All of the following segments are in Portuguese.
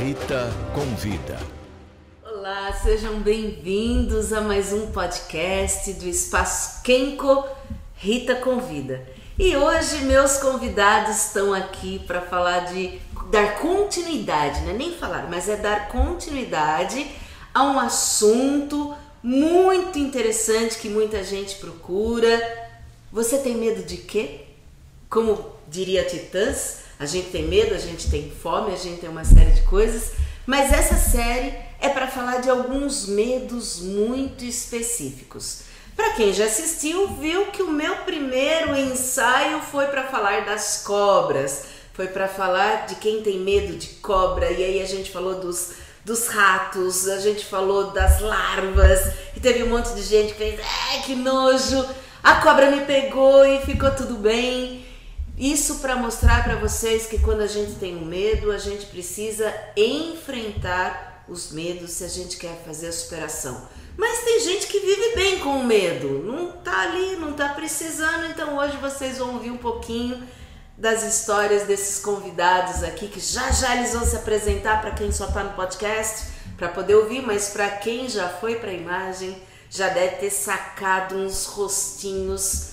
Rita Convida. Olá, sejam bem-vindos a mais um podcast do Espaço Kenko Rita Convida. E hoje meus convidados estão aqui para falar de dar continuidade, não é nem falar, mas é dar continuidade a um assunto muito interessante que muita gente procura. Você tem medo de quê? Como diria Titãs, a gente tem medo, a gente tem fome, a gente tem uma série de coisas, mas essa série é para falar de alguns medos muito específicos. Para quem já assistiu, viu que o meu primeiro ensaio foi para falar das cobras, foi para falar de quem tem medo de cobra, e aí a gente falou dos, dos ratos, a gente falou das larvas, e teve um monte de gente que fez, é que nojo, a cobra me pegou e ficou tudo bem. Isso para mostrar para vocês que quando a gente tem um medo, a gente precisa enfrentar os medos se a gente quer fazer a superação. Mas tem gente que vive bem com o medo, não tá ali, não tá precisando. Então hoje vocês vão ouvir um pouquinho das histórias desses convidados aqui que já já eles vão se apresentar para quem só tá no podcast para poder ouvir, mas para quem já foi para a imagem já deve ter sacado uns rostinhos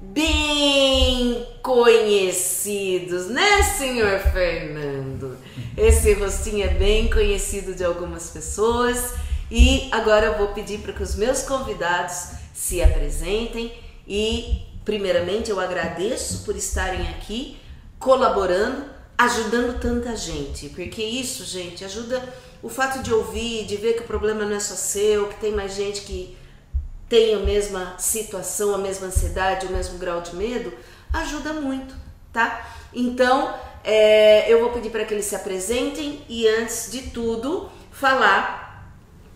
bem conhecidos, né, senhor Fernando? Esse rostinho é bem conhecido de algumas pessoas. E agora eu vou pedir para que os meus convidados se apresentem. E, primeiramente, eu agradeço por estarem aqui colaborando, ajudando tanta gente, porque isso, gente, ajuda o fato de ouvir, de ver que o problema não é só seu, que tem mais gente que tem a mesma situação, a mesma ansiedade, o mesmo grau de medo, ajuda muito, tá? Então, é, eu vou pedir para que eles se apresentem e, antes de tudo, falar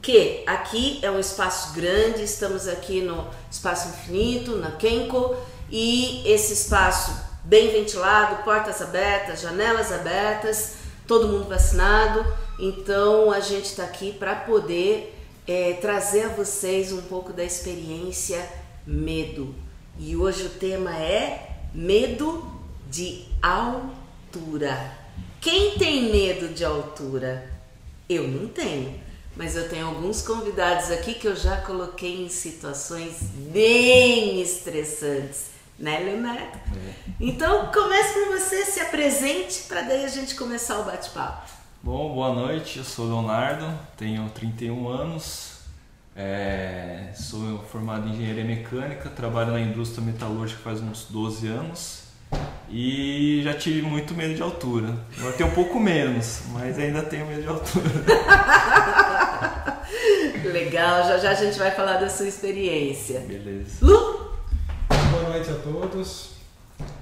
que aqui é um espaço grande, estamos aqui no Espaço Infinito, na Kenko, e esse espaço bem ventilado, portas abertas, janelas abertas, todo mundo vacinado, então a gente está aqui para poder é, trazer a vocês um pouco da experiência medo. E hoje o tema é medo de altura. Quem tem medo de altura? Eu não tenho, mas eu tenho alguns convidados aqui que eu já coloquei em situações bem estressantes. Né, Leonardo? É. Então, comece por você, se apresente, para daí a gente começar o bate-papo. Bom, boa noite, eu sou Leonardo, tenho 31 anos, é, sou formado em engenharia mecânica, trabalho na indústria metalúrgica faz uns 12 anos e já tive muito medo de altura. Agora tenho um pouco menos, mas ainda tenho medo de altura. Legal, já já a gente vai falar da sua experiência. Beleza. Lu? Boa noite a todos.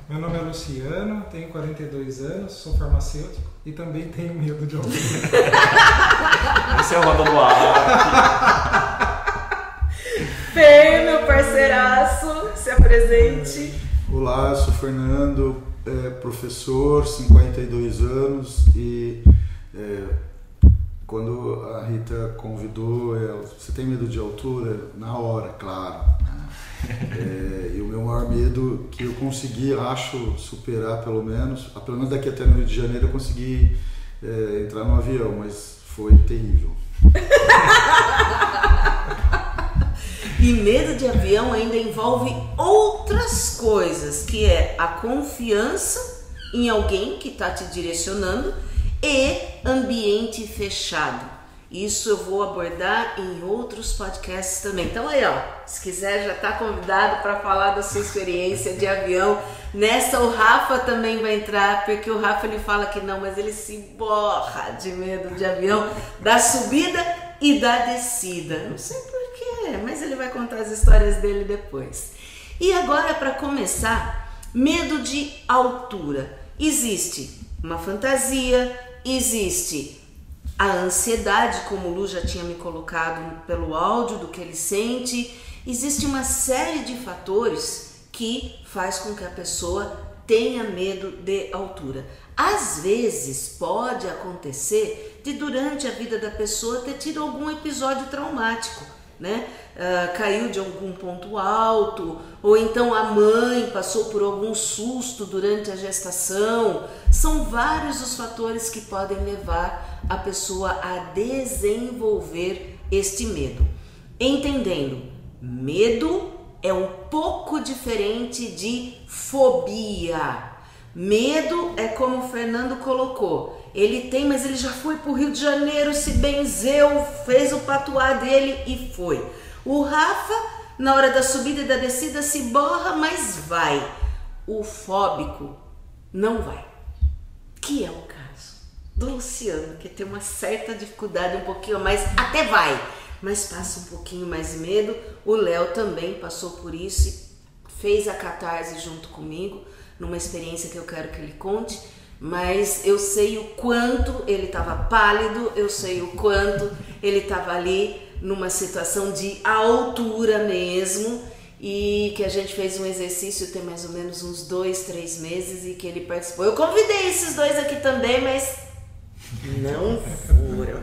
Meu nome é Luciano, tenho 42 anos, sou farmacêutico e também tenho medo de altura. Esse é o Roda do Ar. Fê, meu parceiraço, se apresente. Olá, eu sou Fernando, é, professor, 52 anos e é, quando a Rita convidou, ela, você tem medo de altura? Na hora, claro. É, e o meu maior medo que eu consegui, acho, superar pelo menos, pelo menos daqui até no Rio de Janeiro eu consegui é, entrar no avião, mas foi terrível. e medo de avião ainda envolve outras coisas, que é a confiança em alguém que está te direcionando e ambiente fechado. Isso eu vou abordar em outros podcasts também. Então aí, ó, se quiser já está convidado para falar da sua experiência de avião. Nessa o Rafa também vai entrar, porque o Rafa ele fala que não, mas ele se borra de medo de avião da subida e da descida. Não sei porquê, mas ele vai contar as histórias dele depois. E agora para começar, medo de altura. Existe uma fantasia, existe a ansiedade, como o Lu já tinha me colocado pelo áudio do que ele sente, existe uma série de fatores que faz com que a pessoa tenha medo de altura. Às vezes pode acontecer de durante a vida da pessoa ter tido algum episódio traumático, né? Uh, caiu de algum ponto alto, ou então a mãe passou por algum susto durante a gestação. São vários os fatores que podem levar a pessoa a desenvolver este medo, entendendo medo é um pouco diferente de fobia. Medo é como o Fernando colocou. Ele tem, mas ele já foi para o Rio de Janeiro, se benzeu, fez o patuá dele e foi. O Rafa, na hora da subida e da descida, se borra, mas vai. O fóbico não vai. Que é o do Luciano, que tem uma certa dificuldade, um pouquinho mais, até vai, mas passa um pouquinho mais medo. O Léo também passou por isso e fez a catarse junto comigo, numa experiência que eu quero que ele conte. Mas eu sei o quanto ele estava pálido, eu sei o quanto ele estava ali numa situação de altura mesmo e que a gente fez um exercício tem mais ou menos uns dois, três meses e que ele participou. Eu convidei esses dois aqui também, mas não foram.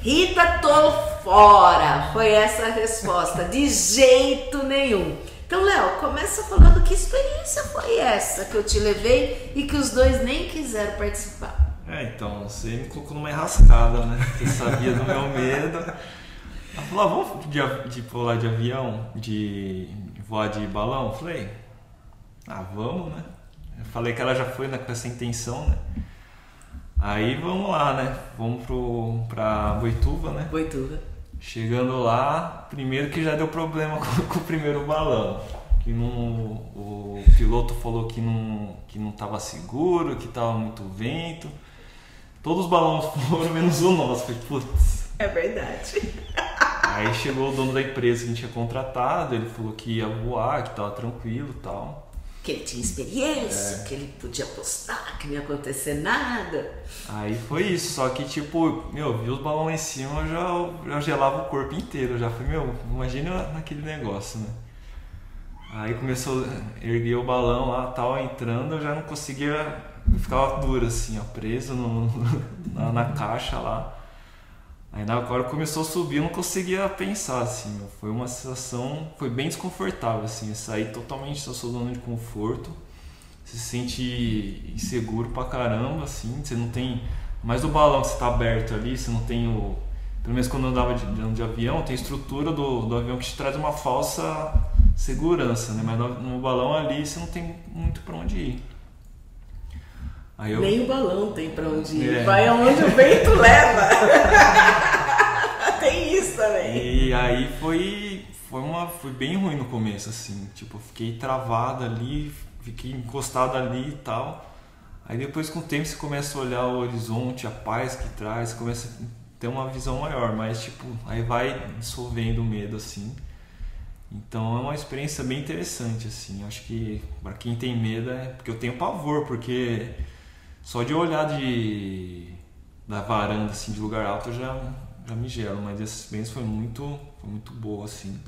Rita, tô fora. Foi essa a resposta. De jeito nenhum. Então, Léo, começa falando que experiência foi essa que eu te levei e que os dois nem quiseram participar. É, então, você me colocou numa enrascada, né? Você sabia do meu medo. Ela falou, ah, vamos de, de pular de avião, de voar de balão? Eu falei, ah, vamos, né? Eu falei que ela já foi né, com essa intenção, né? Aí vamos lá, né? Vamos pro, pra Boituva, né? Boituva. Chegando lá, primeiro que já deu problema com, com o primeiro balão. Que não, o piloto falou que não, que não tava seguro, que tava muito vento. Todos os balões foram, menos o nosso. Falei, putz. É verdade. Aí chegou o dono da empresa que a gente tinha contratado, ele falou que ia voar, que tava tranquilo e tal que ele tinha experiência, é. que ele podia apostar, que não ia acontecer nada. Aí foi isso, só que tipo, meu, vi os balões lá em cima, eu já, já gelava o corpo inteiro, já falei, meu, imagina naquele negócio, né? Aí começou, erguer o balão lá, tal, entrando, eu já não conseguia, eu ficava duro assim, ó, preso no, na, na caixa lá. Aí na hora começou a subir, eu não conseguia pensar, assim, meu. foi uma sensação, foi bem desconfortável, assim, sair totalmente da sua zona de conforto, se sente inseguro pra caramba, assim, você não tem, mais do balão que você tá aberto ali, você não tem o, pelo menos quando eu andava de, de avião, tem estrutura do, do avião que te traz uma falsa segurança, né, mas no, no balão ali você não tem muito pra onde ir. Eu... Nem o balão tem para onde ir. É. Vai aonde o vento leva. tem isso também. E aí foi, foi, uma, foi bem ruim no começo, assim. Tipo, fiquei travado ali, fiquei encostado ali e tal. Aí depois com o tempo você começa a olhar o horizonte, a paz que traz, começa a ter uma visão maior, mas tipo, aí vai dissolvendo o medo assim. Então é uma experiência bem interessante assim. Acho que para quem tem medo é porque eu tenho pavor, porque só de olhar de da varanda assim de lugar alto eu já já me gelo, mas essa experiência foi muito foi muito boa assim.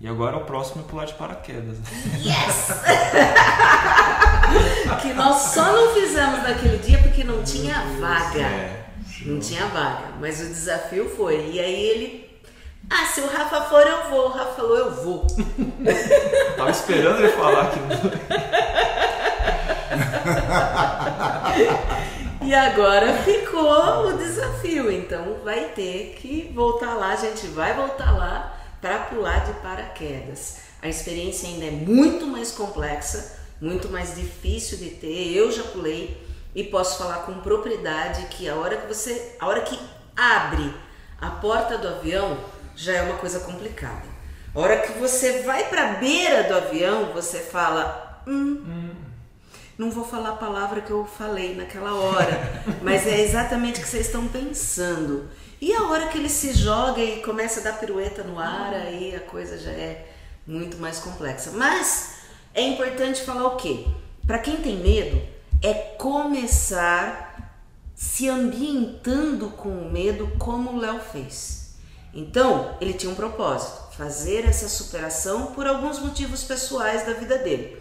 E agora o próximo é pular de paraquedas. Yes! que nós só não fizemos naquele dia porque não tinha vaga. É, não tinha vaga, mas o desafio foi. E aí ele ah, se o Rafa for, eu vou. O Rafa falou, eu vou. Tava esperando ele falar que não. e agora ficou o desafio, então vai ter que voltar lá, a gente vai voltar lá para pular de paraquedas. A experiência ainda é muito mais complexa, muito mais difícil de ter. Eu já pulei e posso falar com propriedade que a hora que você, a hora que abre a porta do avião já é uma coisa complicada. A hora que você vai para a beira do avião, você fala, hum, hum não vou falar a palavra que eu falei naquela hora, mas é exatamente o que vocês estão pensando. E a hora que ele se joga e começa a dar pirueta no ar, aí a coisa já é muito mais complexa. Mas é importante falar o quê? Para quem tem medo, é começar se ambientando com o medo como o Léo fez. Então, ele tinha um propósito, fazer essa superação por alguns motivos pessoais da vida dele.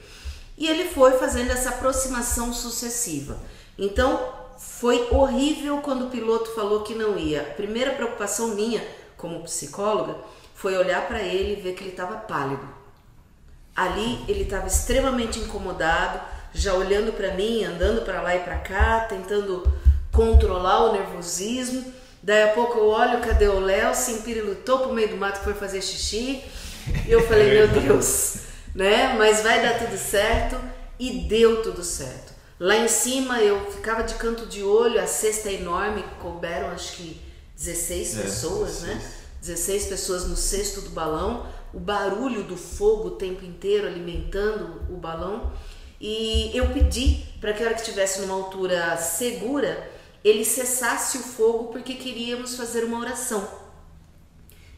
E ele foi fazendo essa aproximação sucessiva. Então, foi horrível quando o piloto falou que não ia. A primeira preocupação minha, como psicóloga, foi olhar para ele e ver que ele estava pálido. Ali ele estava extremamente incomodado, já olhando para mim, andando para lá e para cá, tentando controlar o nervosismo. Daí a pouco eu olho, cadê o Léo? Simpiri lutou pro meio do mato, foi fazer xixi. E eu falei, meu Deus, né? Mas vai dar tudo certo. E deu tudo certo. Lá em cima eu ficava de canto de olho, a cesta é enorme, couberam acho que 16 É, pessoas, né? 16. 16 pessoas no cesto do balão, o barulho do fogo o tempo inteiro alimentando o balão. E eu pedi para que a hora que estivesse numa altura segura, ele cessasse o fogo porque queríamos fazer uma oração.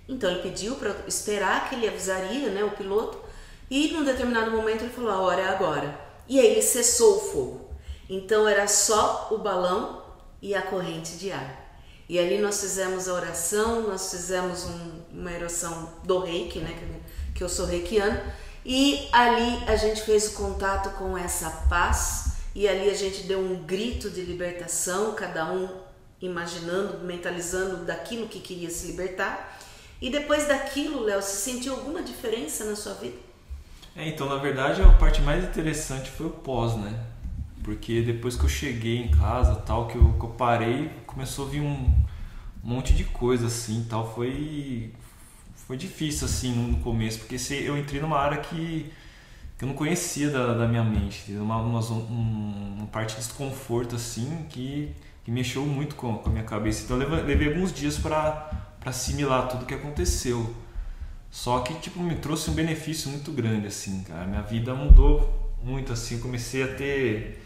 Então ele pediu para esperar que ele avisaria, né, o piloto, e num determinado momento ele falou: "A hora é agora". E aí cessou o fogo. Então era só o balão e a corrente de ar. E ali nós fizemos a oração, nós fizemos um- uma oração do reiki, né? Que, que eu sou reikiano. E ali a gente fez o contato com essa paz. E ali a gente deu um grito de libertação, cada um imaginando, mentalizando daquilo que queria se libertar. E depois daquilo, Léo, você sentiu alguma diferença na sua vida? É, então, na verdade, a parte mais interessante foi o pós, né? Porque depois que eu cheguei em casa, tal, que eu, que eu parei, começou a vir um monte de coisa, assim, tal. Foi, foi difícil, assim, no começo, porque se, eu entrei numa área que, que eu não conhecia da, da minha mente, uma, uma, um- uma parte de desconforto, assim, que, que mexeu muito com, com a minha cabeça. Então, eu levei, alguns dias para assimilar tudo que aconteceu. Só que, tipo, me trouxe um benefício muito grande, assim, cara. Minha vida mudou muito, assim. Comecei a ter...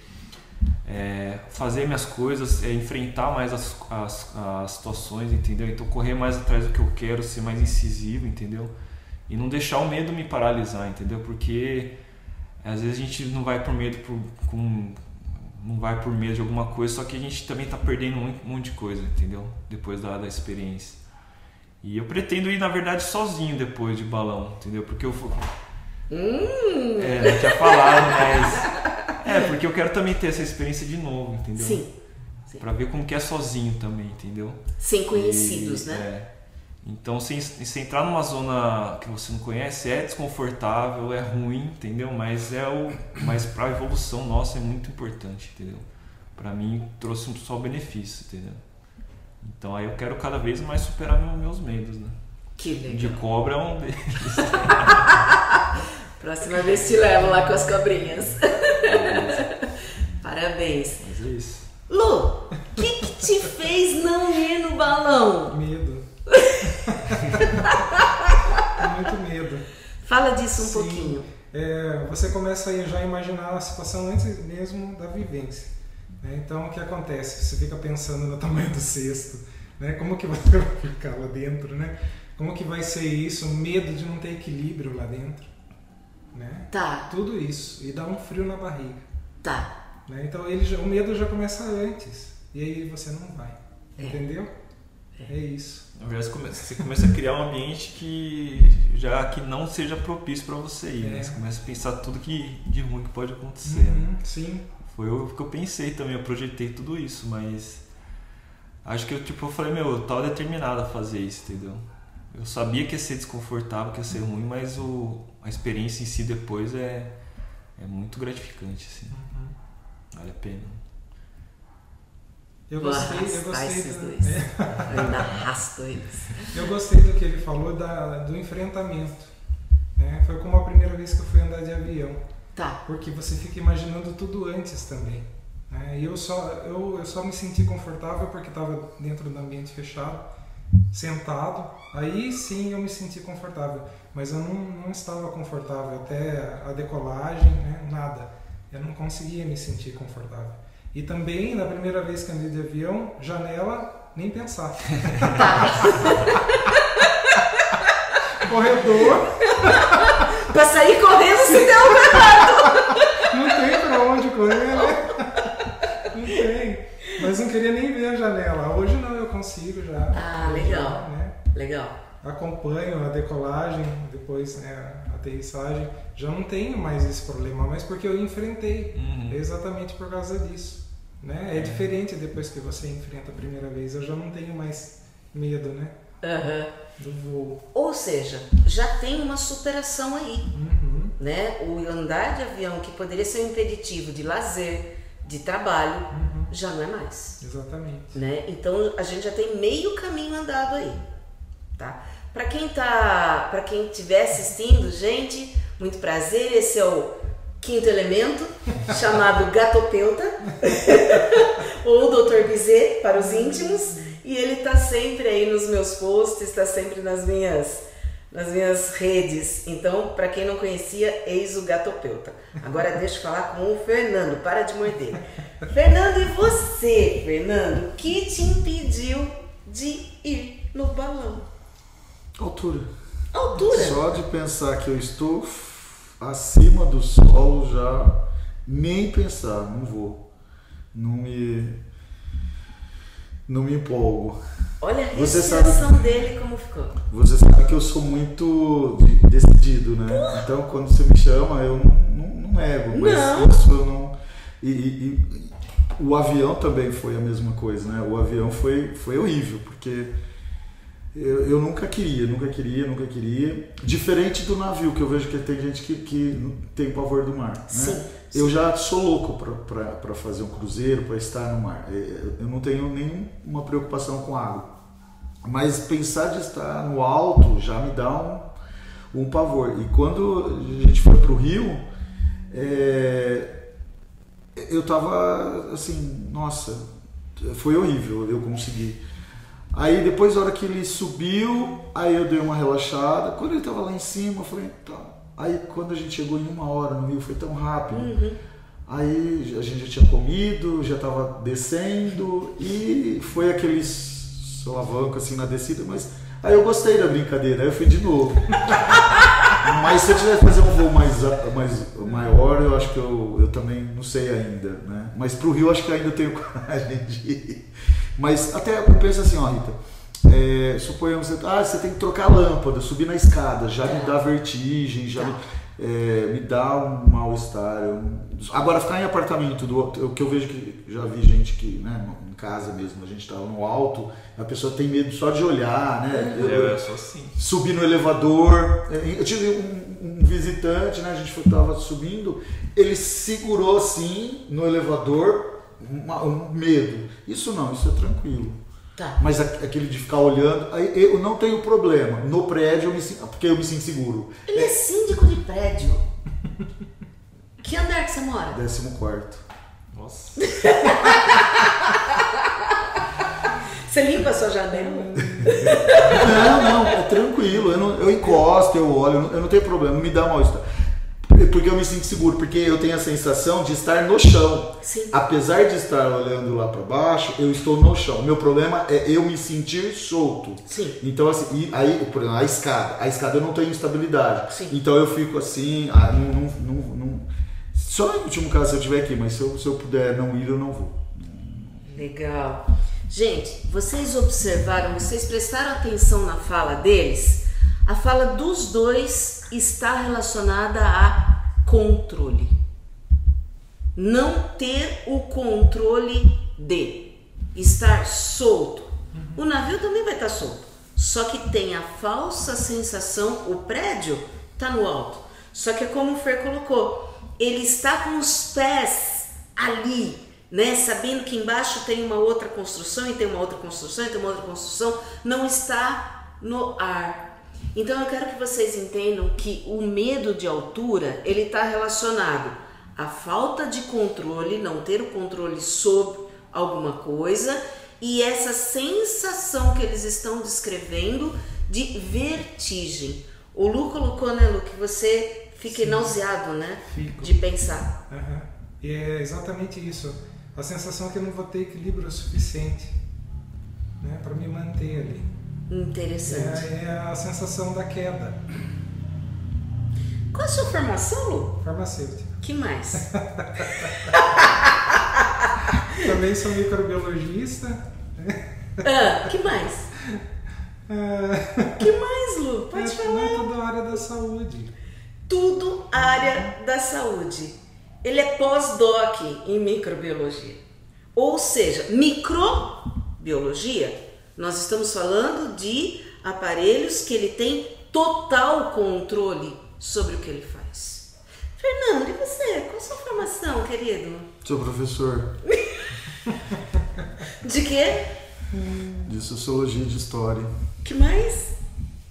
é, fazer minhas coisas, é, enfrentar mais as, as, as situações, entendeu? Então, correr mais atrás do que eu quero, ser mais incisivo, entendeu? E não deixar o medo me paralisar, entendeu? Porque às vezes a gente não vai por medo por, com, não vai por medo de alguma coisa, só que a gente também tá perdendo um monte de coisa, entendeu? Depois da, da experiência. E eu pretendo ir, na verdade, sozinho depois de balão, entendeu? Porque eu. fu- Hum, É, não tinha falado, mas. É, porque eu quero também ter essa experiência de novo, entendeu? sim, Pra ver como que é sozinho também, entendeu? sem conhecidos, E, né? é. Então, se, se entrar numa zona que você não conhece, é desconfortável, é ruim, entendeu? Mas é o, mas para evolução nossa é muito importante, entendeu? Para mim trouxe só benefício, entendeu? Então aí eu quero cada vez mais superar meu- meus medos, né? Que De legal. cobra é um deles. Próxima vez te levo lá com as cobrinhas. Parabéns. Mas é isso. Lu, o que, que te fez não ir no balão? Medo. Muito medo. Fala disso um Sim. pouquinho. É, você começa a já imaginar a situação antes mesmo da vivência. Né? Então, o que acontece? Você fica pensando no tamanho do cesto, né? como que você vai ficar lá dentro, né? como que vai ser isso, medo de não ter equilíbrio lá dentro. Né? Tá, Tudo isso, e dá um frio na barriga. tá. né? Então, ele já- o medo já começa antes, e aí você não vai. É. Entendeu? É isso. Na verdade, você come- você começa a criar um ambiente que já que não seja propício para você ir, né? É. Você começa a pensar tudo que de ruim que pode acontecer. né? Uhum, sim. Foi o que eu pensei também, eu projetei tudo isso, mas acho que eu tipo eu falei, meu, eu tava determinado a fazer isso, entendeu? Eu sabia que ia ser desconfortável, que ia ser ruim, mas o, a experiência em si depois é, é muito gratificante, assim. Uhum. Vale a pena. Eu gostei, eu gostei, esses do, dois. Eu ainda arrasto eles. eu gostei do que ele falou da, do enfrentamento. né? Foi como a primeira vez que eu fui andar de avião, Tá, porque você fica imaginando tudo antes também. né? E eu só, eu, eu só me senti confortável porque estava dentro do ambiente fechado, sentado. Aí sim eu me senti confortável, mas eu não, não estava confortável até a decolagem, né? nada. Eu não conseguia me sentir confortável. E também, na primeira vez que andei de avião, janela, nem pensar. Corredor, pra sair correndo se deu. Correr, né? Não tem. Mas não queria nem ver a janela. Hoje não, eu consigo já. Ah, legal. Né? Legal. Acompanho a decolagem, depois né, a aterrissagem. Já não tenho mais esse problema, mas porque eu enfrentei. Uhum. Exatamente por causa disso. Né? É diferente depois que você enfrenta a primeira vez. Eu já não tenho mais medo né? Aham. do voo. Ou seja, já tem uma superação aí. Uhum. Né? O andar de avião, que poderia ser um impeditivo de lazer, de trabalho, Uhum. já não é mais. Exatamente. né? Então a gente já tem meio caminho andado aí, tá? Para quem tá, para quem estiver assistindo, gente, muito prazer. Esse é o quinto elemento chamado Gatopeuta ou Dr. Bizet para os íntimos e ele tá sempre aí nos meus posts, está sempre nas minhas nas minhas redes. Então, para quem não conhecia, eis o Gatopeuta. Agora deixa eu falar com o Fernando, para de morder. Fernando, e você, Fernando, o que te impediu de ir no balão? Altura. Altura. Só de pensar que eu estou acima do solo já nem pensar, não vou. Não me não me empolgo. Olha a Você respiração dele como ficou. Você sabe que eu sou muito de- decidido, né? Então quando você me chama, eu não, não, não nego, mas Não. eu não. E, e- e o avião também foi a mesma coisa, né? O avião foi, foi horrível, porque eu, eu nunca queria, nunca queria, nunca queria. Diferente do navio, que eu vejo que tem gente que, que tem pavor do mar. Né? Sim, Eu já sou louco para fazer um cruzeiro, para estar no mar. Eu eu não tenho nenhuma preocupação com água. Mas pensar de estar no alto já me dá um, um pavor. E quando a gente foi para o Rio, é, eu tava assim, nossa, foi horrível eu consegui. Aí depois, na hora que ele subiu, aí eu dei uma relaxada. Quando ele tava lá em cima, eu falei, tá. Aí quando a gente chegou em uma hora no Rio, foi tão rápido. Aí a gente já tinha comido, já tava descendo e foi aquele solavanco assim na descida, mas aí eu gostei da brincadeira, aí eu fui de novo. mas se eu tivesse que fazer um voo mais, mais maior, eu acho que eu, eu também não sei ainda, né? Mas pro Rio eu acho que ainda tenho coragem de ir. Mas até eu penso assim, ó, Rita, é, suponhamos, ah, você tem que trocar a lâmpada, subir na escada, já me dá vertigem, já me, é, me dá um mal-estar. não- Agora, ficar em apartamento, do, o que eu vejo que já vi gente que, né, em casa mesmo, a gente estava no alto, a pessoa tem medo só de olhar, né? Eu- Eu, eu sou assim. subir no elevador. Eu tive um, um visitante, né? A gente estava subindo, ele segurou assim no elevador, uma- um medo. Isso não, isso é tranquilo. Tá. Mas a- aquele de ficar olhando, aí eu não tenho problema. No prédio, eu me, sinto- porque eu me sinto seguro. Ele é síndico de prédio. Que andar que você mora? Décimo quarto. Nossa. Você limpa a sua janela? Não, não, é tranquilo. Eu, não- eu encosto, eu olho, eu não, eu não tenho problema, não me dá mal-estar. Porque eu me sinto seguro, porque eu tenho a sensação de estar no chão. Sim. Apesar de estar olhando lá para baixo, eu estou no chão. O meu problema é eu me sentir solto. Sim. Então, assim, aí, por exemplo, a escada. A escada eu não tenho estabilidade. Sim. Então eu fico assim, ah, não, não, não- não- Só em último caso se eu estiver aqui, mas se eu, se eu puder não ir, eu não vou. Legal. Gente, vocês observaram, vocês prestaram atenção na fala deles? A fala dos dois está relacionada a controle. Não ter o controle de estar solto. O navio também vai estar solto. Só que tem a falsa sensação, o prédio está no alto. Só que é como o Fer colocou, ele está com os pés ali, né? Sabendo que embaixo tem uma outra construção e tem uma outra construção e tem uma outra construção, não está no ar. Então eu quero que vocês entendam que o medo de altura ele está relacionado à falta de controle, não ter o controle sobre alguma coisa e essa sensação que eles estão descrevendo de vertigem. O Lu colocou, né, Lu, que você fica nauseado, né? Fico. De pensar. Aham. E é exatamente isso. A sensação é que eu não vou ter equilíbrio suficiente né, para me manter ali. Interessante. É, é a sensação da queda Qual a sua formação, Lu? farmacêutica. Que mais? Também sou microbiologista. ah, que mais? É, Que mais, Lu? Pode é, falar. é a área da saúde. Tudo área da saúde. Ele é pós-doc em microbiologia. Ou seja, microbiologia, nós estamos falando de aparelhos que ele tem total controle sobre o que ele faz. Fernando, e você? Qual a sua formação, querido? Sou professor De quê? de Sociologia de História, Que mais?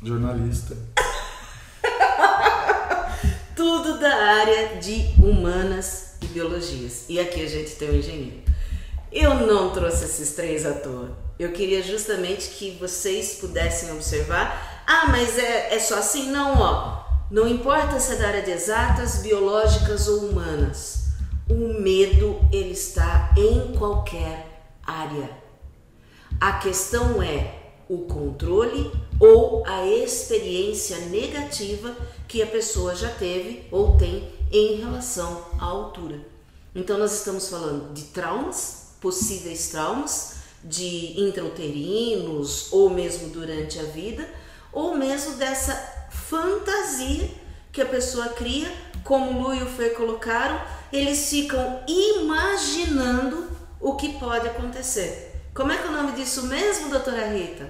jornalista. Tudo da área de humanas e biologias. E aqui a gente tem um engenheiro. Eu não trouxe esses três à toa. Eu queria justamente que vocês pudessem observar. Ah, mas é, é só assim? Não, ó. Não importa se é da área de exatas, biológicas ou humanas. O medo, ele está em qualquer área. A questão é o controle ou a experiência negativa que a pessoa já teve ou tem em relação à altura. Então, nós estamos falando de traumas, possíveis traumas, de intrauterinos ou mesmo durante a vida, ou mesmo dessa fantasia que a pessoa cria, como Lu e o Fer colocaram, eles ficam imaginando o que pode acontecer. Como é que é o nome disso mesmo, doutora Rita?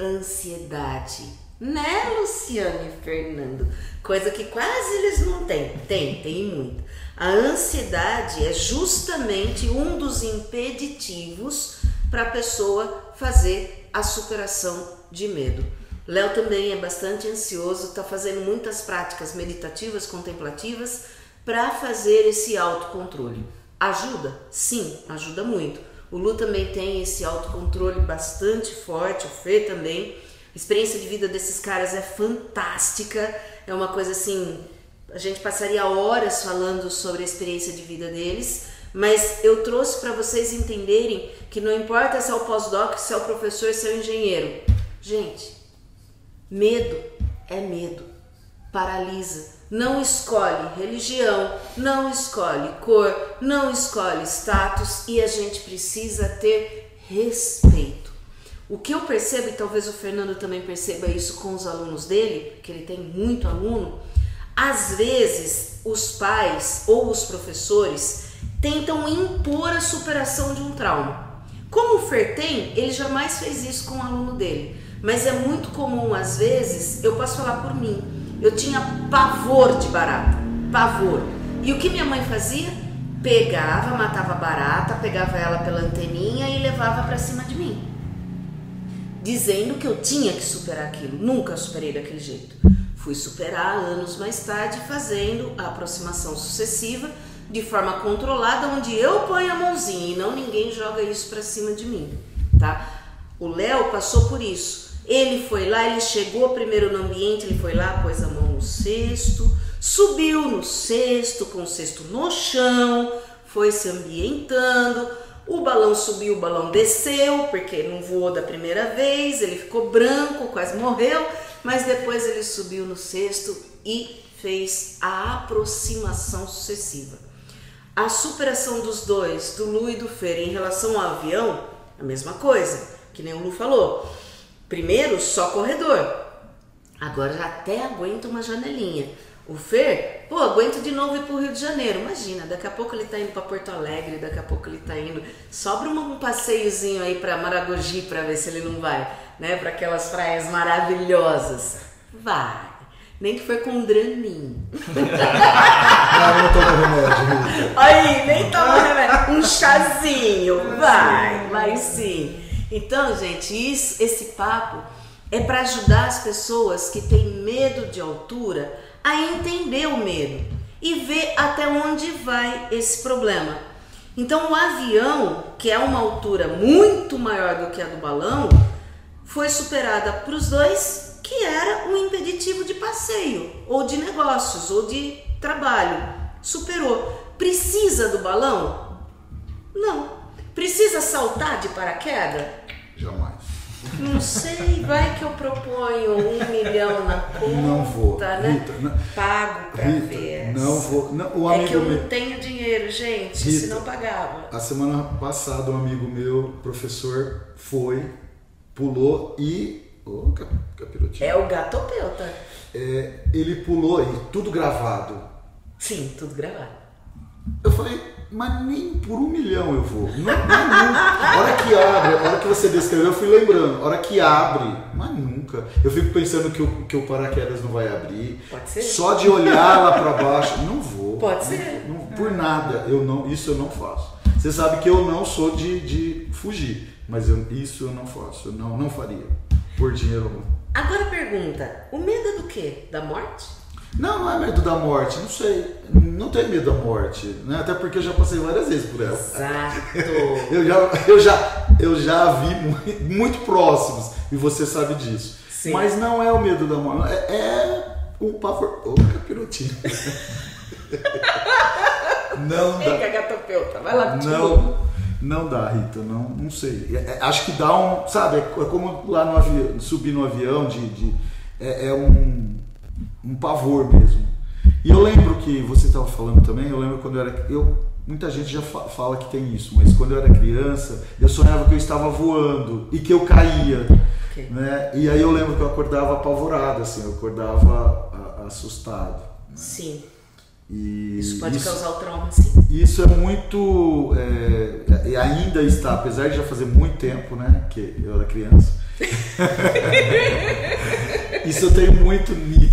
Ansiedade. Né, Luciane e Fernando? Coisa que quase eles não têm. Tem, tem muito. A ansiedade é justamente um dos impeditivos para a pessoa fazer a superação de medo. Léo também é bastante ansioso, está fazendo muitas práticas meditativas, contemplativas, para fazer esse autocontrole. Ajuda? Sim, ajuda muito. O Lu também tem esse autocontrole bastante forte, o Fê também. A experiência de vida desses caras é fantástica, é uma coisa assim. A gente passaria horas falando sobre a experiência de vida deles, mas eu trouxe para vocês entenderem que não importa se é o pós-doc, se é o professor, se é o engenheiro. Gente, medo é medo, paralisa. Não escolhe religião, não escolhe cor, não escolhe status e a gente precisa ter respeito. O que eu percebo, e talvez o Fernando também perceba isso com os alunos dele, que ele tem muito aluno, às vezes os pais ou os professores tentam impor a superação de um trauma. Como o Fer tem, ele jamais fez isso com o aluno dele, mas é muito comum às vezes, eu posso falar por mim, eu tinha pavor de barata, pavor. E o que minha mãe fazia? Pegava, matava a barata, pegava ela pela anteninha e levava para cima de mim. Dizendo que eu tinha que superar aquilo. Nunca superei daquele jeito. Fui superar anos mais tarde fazendo a aproximação sucessiva de forma controlada, onde eu ponho a mãozinha e não ninguém joga isso para cima de mim, tá? O Léo passou por isso. Ele foi lá, ele chegou primeiro no ambiente, ele foi lá, pôs a mão no cesto, subiu no cesto, com o cesto no chão, foi se ambientando. O balão subiu, o balão desceu, porque não voou da primeira vez, ele ficou branco, quase morreu, mas depois ele subiu no cesto e fez a aproximação sucessiva. A superação dos dois, do Lu e do Fer, em relação ao avião, a mesma coisa, que nem o Lu falou. Primeiro, só corredor. Agora até aguenta uma janelinha. O Fer, pô, aguento de novo ir pro Rio de Janeiro. Imagina, daqui a pouco ele tá indo para Porto Alegre, daqui a pouco ele tá indo. Sobra um passeiozinho aí para Maragogi para ver se ele não vai, né? Para aquelas praias maravilhosas. Vai. Nem que for com um draminho. Não, não tomo remédio. Aí, nem toma remédio. Um chazinho. Vai, vai sim. Então, gente, isso, esse papo é para ajudar as pessoas que têm medo de altura a entender o medo e ver até onde vai esse problema. Então, o avião, que é uma altura muito maior do que a do balão, foi superada para os dois, que era um impeditivo de passeio, ou de negócios, ou de trabalho. Superou. Precisa do balão? Não. Precisa saltar de paraquedas? Jamais. Não sei, vai que eu proponho um milhão na conta, Não vou. né? Rita, não- Pago pra Rita, ver. não vou. Não, o é amigo que eu meu. não tenho dinheiro, gente, Rita. senão pagava. A semana passada, um amigo meu, professor, foi, pulou e. Ô, cap, capirotinho. É o gatopeuta. É, ele pulou e tudo gravado. Sim, tudo gravado. Eu falei, mas nem por um milhão eu vou. Não, não, não. A hora que abre, a hora que você descreveu, eu fui lembrando. A hora que abre, mas nunca. Eu fico pensando que o, que o paraquedas não vai abrir. Pode ser? Só de olhar lá pra baixo, não vou. Pode ser. Não- por nada, eu não, isso eu não faço. Você sabe que eu não sou de, de fugir, mas eu- isso eu não faço, eu não, não faria. Por dinheiro algum. Agora pergunta, o medo é do quê? Da morte? Não, não é medo da morte, não sei. Não tenho medo da morte, né? Até porque eu já passei várias vezes por ela. Exato. Eu já, eu já, eu já vi mu- muito próximos e você sabe disso. Sim. Mas não é o medo da morte, é, é um pavor. Ô, capirotinho. não dá. Vem, gagatopeuta, vai lá. Não, não dá, Rita, não, não sei. É- é- acho que dá um, sabe, é é como lá no avião, subir no avião, de, de- é, é um, um pavor mesmo. E eu lembro que você estava falando também, eu lembro quando eu era. Eu, muita gente já fa- fala que tem isso, mas quando eu era criança, eu sonhava que eu estava voando e que eu caía. Ok. Né? E aí eu lembro que eu acordava apavorado, assim, eu acordava assustado. Sim, E isso pode causar o trauma, sim. isso é muito. É, e ainda está, apesar de já fazer muito tempo, né? Que eu era criança. Isso eu tenho muito assim,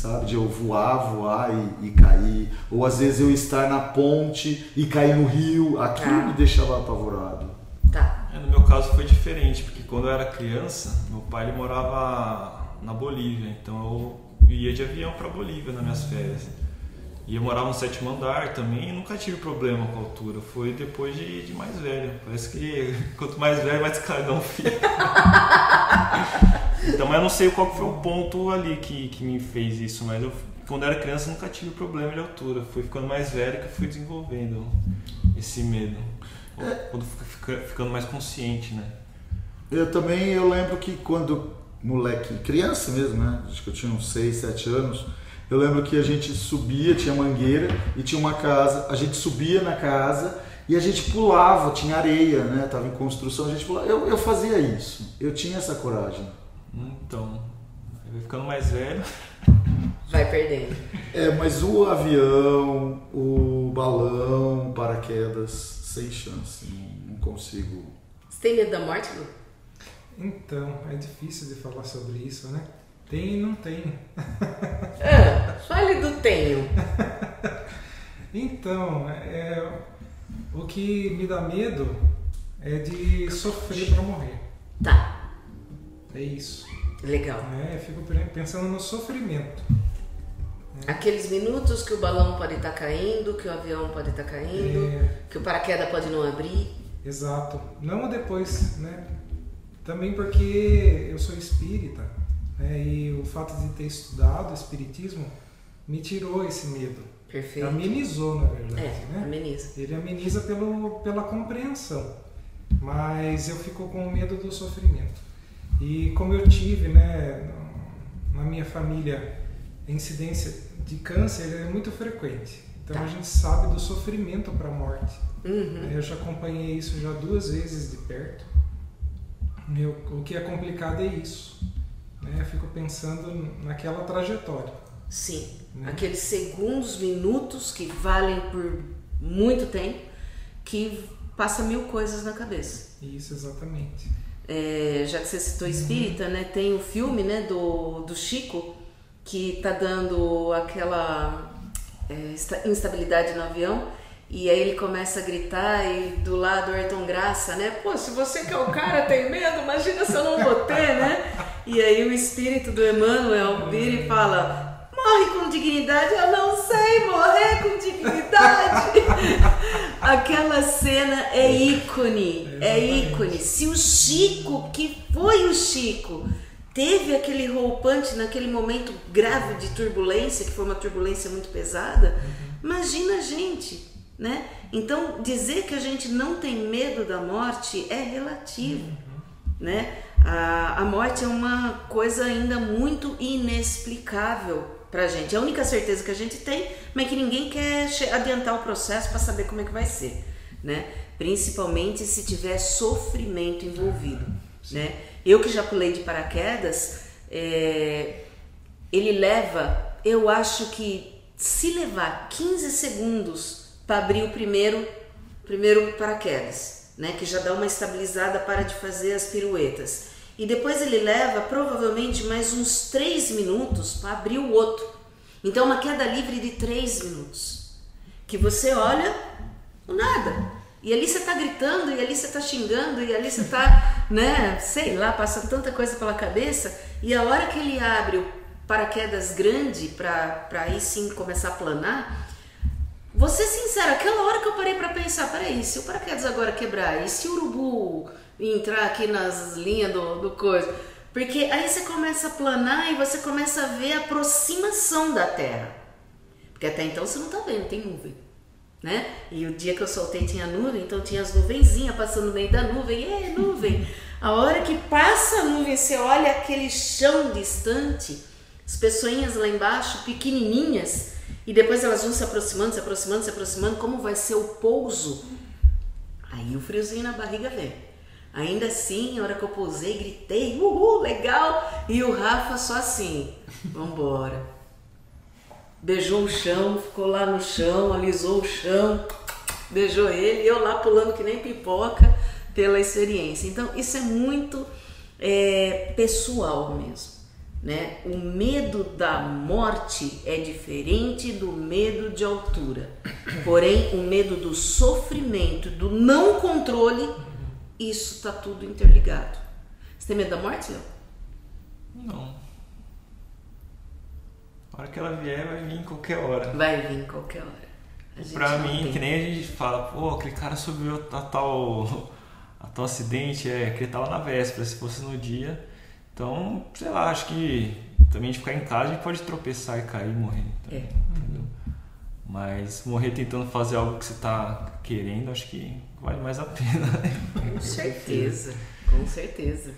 sabe? De eu voar, voar e, e cair. Ou às vezes eu estar na ponte e cair no rio. Aquilo Ah. me deixava apavorado. Tá. É, no meu caso foi diferente, porque quando eu era criança, meu pai ele morava na Bolívia, então eu ia de avião para Bolívia nas minhas férias. E eu morava no sétimo andar também e nunca tive problema com a altura. Foi depois de, de mais velho. Parece que quanto mais velho, mais cagão fica. então, mas eu não sei qual foi o ponto ali que, que me fez isso, mas eu, quando era criança, nunca tive problema de altura. Fui ficando mais velho que fui desenvolvendo esse medo. Quando fica, ficando mais consciente, né? Eu também eu lembro que quando moleque, criança mesmo, né? Acho que eu tinha uns 6, 7 anos. Eu lembro que a gente subia, tinha mangueira e tinha uma casa. A gente subia na casa e a gente pulava, tinha areia, né? Tava em construção, a gente pulava. Eu, eu fazia isso. Eu tinha essa coragem. Então, vou ficando mais velho. Vai perdendo. É, mas o avião, o balão, paraquedas, sem chance. Não, não consigo. Você tem medo da morte, Lu? Então, é difícil de falar sobre isso, né? Tem e não tem. Ah, fale do tenho. Então, é, o que me dá medo é de sofrer para morrer. Tá, É isso. legal. Eu fico pensando no sofrimento. Aqueles minutos que o balão pode estar caindo, que o avião pode estar caindo, É, que o paraquedas pode não abrir. exato. Não depois, né? Também porque eu sou espírita, né? E o fato de ter estudado espiritismo me tirou esse medo. Perfeito. Amenizou, na verdade, É, né? ameniza. Ele ameniza pelo, pela compreensão, mas eu fico com medo do sofrimento. E como eu tive, né, na minha família, a incidência de câncer é muito frequente. Então Tá. a gente sabe do sofrimento para a morte. Uhum. Eu já acompanhei isso já duas vezes de perto. Meu, o que é complicado é isso. Né? Eu fico pensando naquela trajetória. Sim. Né? Aqueles segundos, minutos que valem por muito tempo, que passa mil coisas na cabeça. Isso, exatamente. É, já que você citou espírita, né, tem o filme né, do, do Chico que tá dando aquela é, instabilidade no avião e aí ele começa a gritar e do lado Ayrton Graça, né? Pô, se você que é o cara tem medo, imagina se eu não vou ter, né? E aí o espírito do Emmanuel vira e fala: morre com dignidade. Eu não sei morrer com dignidade. Aquela cena é ícone, é ícone. Se o Chico, que foi o Chico, teve aquele roupante naquele momento grave de turbulência, que foi uma turbulência muito pesada, imagina a gente, né? Então, dizer que a gente não tem medo da morte é relativo, né? A, a morte é uma coisa ainda muito inexplicável pra gente. A única certeza que a gente tem, mas que ninguém quer adiantar o processo para saber como é que vai ser, né? Principalmente se tiver sofrimento envolvido, né? Eu que já pulei de paraquedas, é, ele leva, eu acho que se levar 15 segundos para abrir o primeiro, primeiro paraquedas, né, que já dá uma estabilizada para de fazer as piruetas. E depois ele leva provavelmente mais uns 3 minutos para abrir o outro. Então uma queda livre de 3 minutos. que você olha o nada. E ali você tá gritando, e ali você tá xingando, e ali você tá, né, sei lá, passa tanta coisa pela cabeça, e a hora que ele abre o paraquedas grande para aí sim começar a planar, vou ser sincera, aquela hora que eu parei para pensar, peraí, se o paraquedas agora quebrar, e se o urubu entrar aqui nas linhas do, do coisa, porque aí você começa a planar e você começa a ver a aproximação da Terra. Porque até então você não tá vendo, tem nuvem né? E o dia que eu soltei tinha nuvem, então tinha as nuvenzinhas passando no meio da nuvem, é nuvem. A hora que passa a nuvem, você olha aquele chão distante, as pessoinhas lá embaixo, pequenininhas, e depois elas vão se aproximando, se aproximando, se aproximando, como vai ser o pouso? Aí o friozinho na barriga vem. Ainda assim, a hora que eu pousei, gritei, uhul, legal! E o Rafa só assim, vambora beijou o chão, ficou lá no chão, alisou o chão, beijou ele, e eu lá pulando que nem pipoca pela experiência. Então, isso é muito é, pessoal mesmo. Né? O medo da morte é diferente do medo de altura. Porém, o medo do sofrimento, do não controle, isso está tudo interligado. Você tem medo da morte, Léo? Não. A hora que ela vier, vai vir em qualquer hora. Vai vir em qualquer hora. Pra mim, tem. que nem a gente fala, pô, aquele cara subiu a tal, a tal acidente, é, que ele tava na véspera, se fosse no dia. Então, sei lá, acho que também de ficar em casa a gente pode tropeçar e cair e morrer. Então, é. Entendeu? Mas morrer tentando fazer algo que você tá querendo, acho que vale mais a pena. Com certeza, com certeza.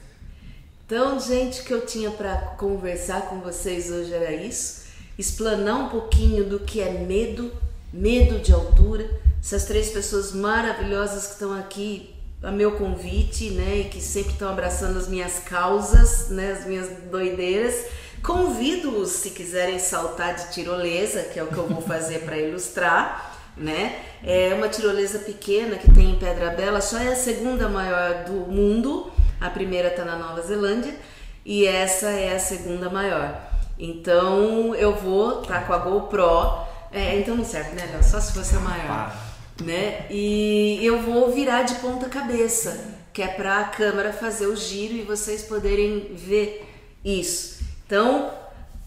Então, gente, o que eu tinha para conversar com vocês hoje era isso explanar um pouquinho do que é medo, medo de altura. Essas três pessoas maravilhosas que estão aqui a meu convite, né, e que sempre estão abraçando as minhas causas, né, as minhas doideiras. Convido-os se quiserem saltar de tirolesa, que é o que eu vou fazer para ilustrar, né? É uma tirolesa pequena que tem em Pedra Bela, só é a segunda maior do mundo. A primeira está na Nova Zelândia e essa é a segunda maior. Então eu vou tá com a GoPro. É, então não serve, né, Léo? Só se fosse a maior. Né? E eu vou virar de ponta cabeça, que é para a câmera fazer o giro e vocês poderem ver isso. Então,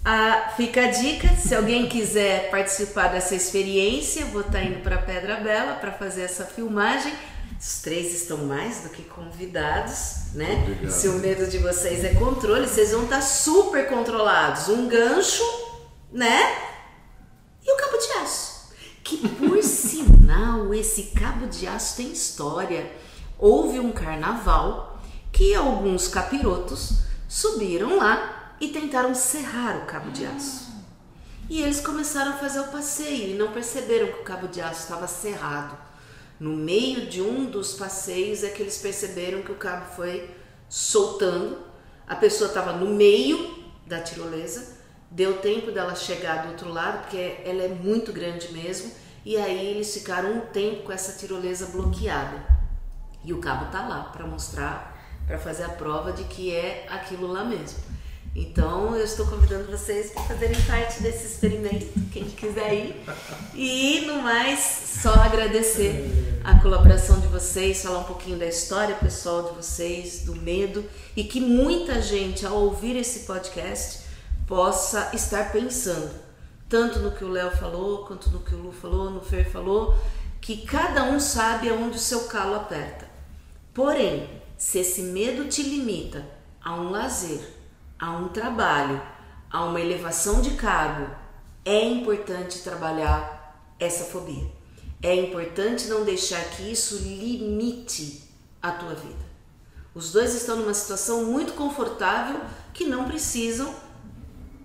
a, fica a dica, se alguém quiser participar dessa experiência, vou estar tá indo para Pedra Bela para fazer essa filmagem. Os três estão mais do que convidados, né? Obrigado. Se o medo de vocês é controle, vocês vão estar super controlados. Um gancho, né? E o cabo de aço. Que por sinal, esse cabo de aço tem história. Houve um carnaval que alguns capirotos subiram lá e tentaram serrar o cabo de aço. E eles começaram a fazer o passeio e não perceberam que o cabo de aço estava serrado. No meio de um dos passeios é que eles perceberam que o cabo foi soltando. A pessoa estava no meio da tirolesa, deu tempo dela chegar do outro lado, porque ela é muito grande mesmo, e aí eles ficaram um tempo com essa tirolesa bloqueada. E o cabo tá lá para mostrar, para fazer a prova de que é aquilo lá mesmo. Então eu estou convidando vocês para fazerem parte desse experimento, quem quiser ir. E no mais, só agradecer a colaboração de vocês, falar um pouquinho da história pessoal de vocês, do medo e que muita gente ao ouvir esse podcast possa estar pensando tanto no que o Léo falou, quanto no que o Lu falou, no Fer falou, que cada um sabe aonde o seu calo aperta. Porém, se esse medo te limita a um lazer, a um trabalho, a uma elevação de cargo, é importante trabalhar essa fobia. É importante não deixar que isso limite a tua vida. Os dois estão numa situação muito confortável que não precisam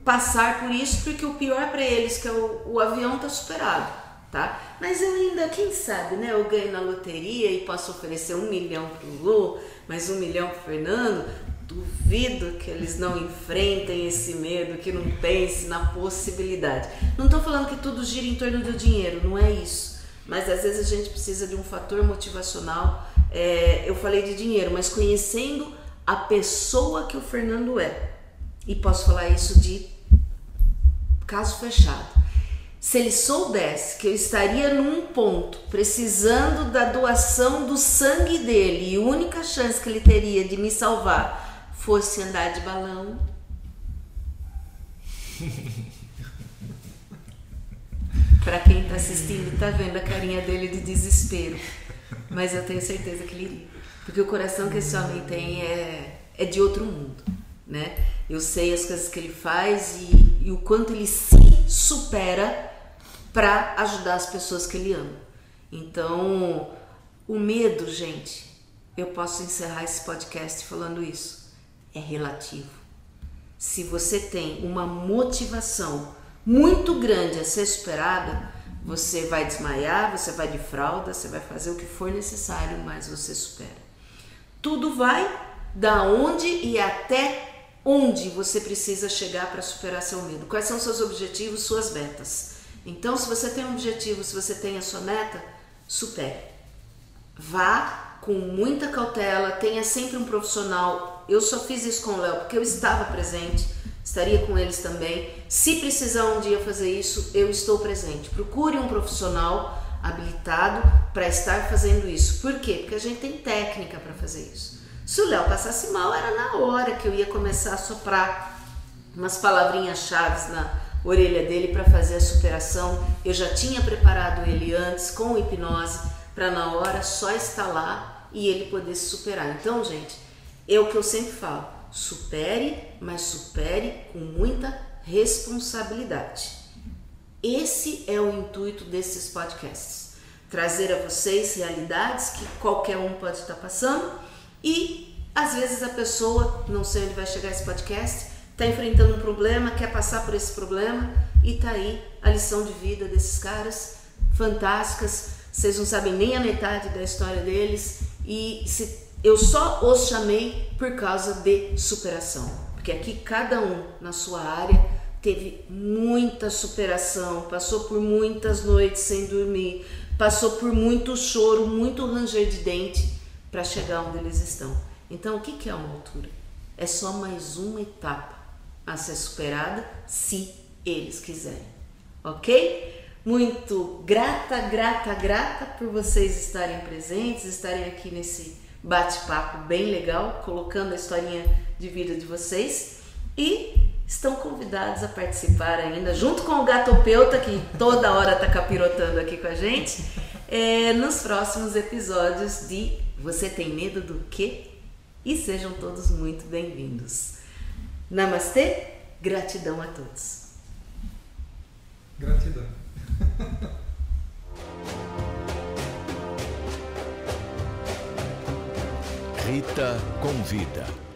passar por isso, porque o pior para eles, que é o, o avião, está superado, tá? Mas eu ainda, quem sabe, né? Eu ganho na loteria e posso oferecer um milhão para o Lu, mais um milhão para o Fernando duvido que eles não enfrentem esse medo, que não pensem na possibilidade. Não estou falando que tudo gira em torno do dinheiro, não é isso. Mas às vezes a gente precisa de um fator motivacional. É, eu falei de dinheiro, mas conhecendo a pessoa que o Fernando é. E posso falar isso de caso fechado. Se ele soubesse que eu estaria num ponto precisando da doação do sangue dele e a única chance que ele teria de me salvar fosse andar de balão. Para quem está assistindo, tá vendo a carinha dele de desespero. Mas eu tenho certeza que ele iria. Porque o coração que esse homem tem é, é de outro mundo, né? Eu sei as coisas que ele faz e, e o quanto ele se supera para ajudar as pessoas que ele ama. Então, o medo, gente, eu posso encerrar esse podcast falando isso, é relativo. Se você tem uma motivação muito grande a ser superada, você vai desmaiar, você vai de fralda, você vai fazer o que for necessário, mas você supera. Tudo vai da onde e até onde você precisa chegar para superar seu medo. Quais são seus objetivos, suas metas? Então, se você tem um objetivo, se você tem a sua meta, supere. Vá com muita cautela, tenha sempre um profissional. Eu só fiz isso com o Léo porque eu estava presente, estaria com eles também. Se precisar um dia fazer isso, eu estou presente. Procure um profissional habilitado para estar fazendo isso. Por quê? Porque a gente tem técnica para fazer isso. Se o Léo passasse mal, era na hora que eu ia começar a soprar umas palavrinhas chaves na orelha dele para fazer a superação. Eu já tinha preparado ele antes com hipnose para na hora só estar lá e ele poder se superar. Então, gente, é o que eu sempre falo: supere, mas supere com muita responsabilidade. Esse é o intuito desses podcasts. Trazer a vocês realidades que qualquer um pode estar passando e às vezes a pessoa, não sei onde vai chegar esse podcast, está enfrentando um problema, quer passar por esse problema e tá aí a lição de vida desses caras fantásticas. Vocês não sabem nem a metade da história deles e se, eu só os chamei por causa de superação, porque aqui cada um na sua área teve muita superação, passou por muitas noites sem dormir, passou por muito choro, muito ranger de dente para chegar onde eles estão. Então, o que é uma altura? É só mais uma etapa a ser superada se eles quiserem, ok? Muito grata, grata, grata por vocês estarem presentes, estarem aqui nesse bate-papo bem legal, colocando a historinha de vida de vocês e estão convidados a participar ainda, junto com o Gatopeuta, que toda hora está capirotando aqui com a gente, é, nos próximos episódios de Você Tem Medo do Quê? E sejam todos muito bem-vindos. Namastê, gratidão a todos. Gratidão. Rita convida.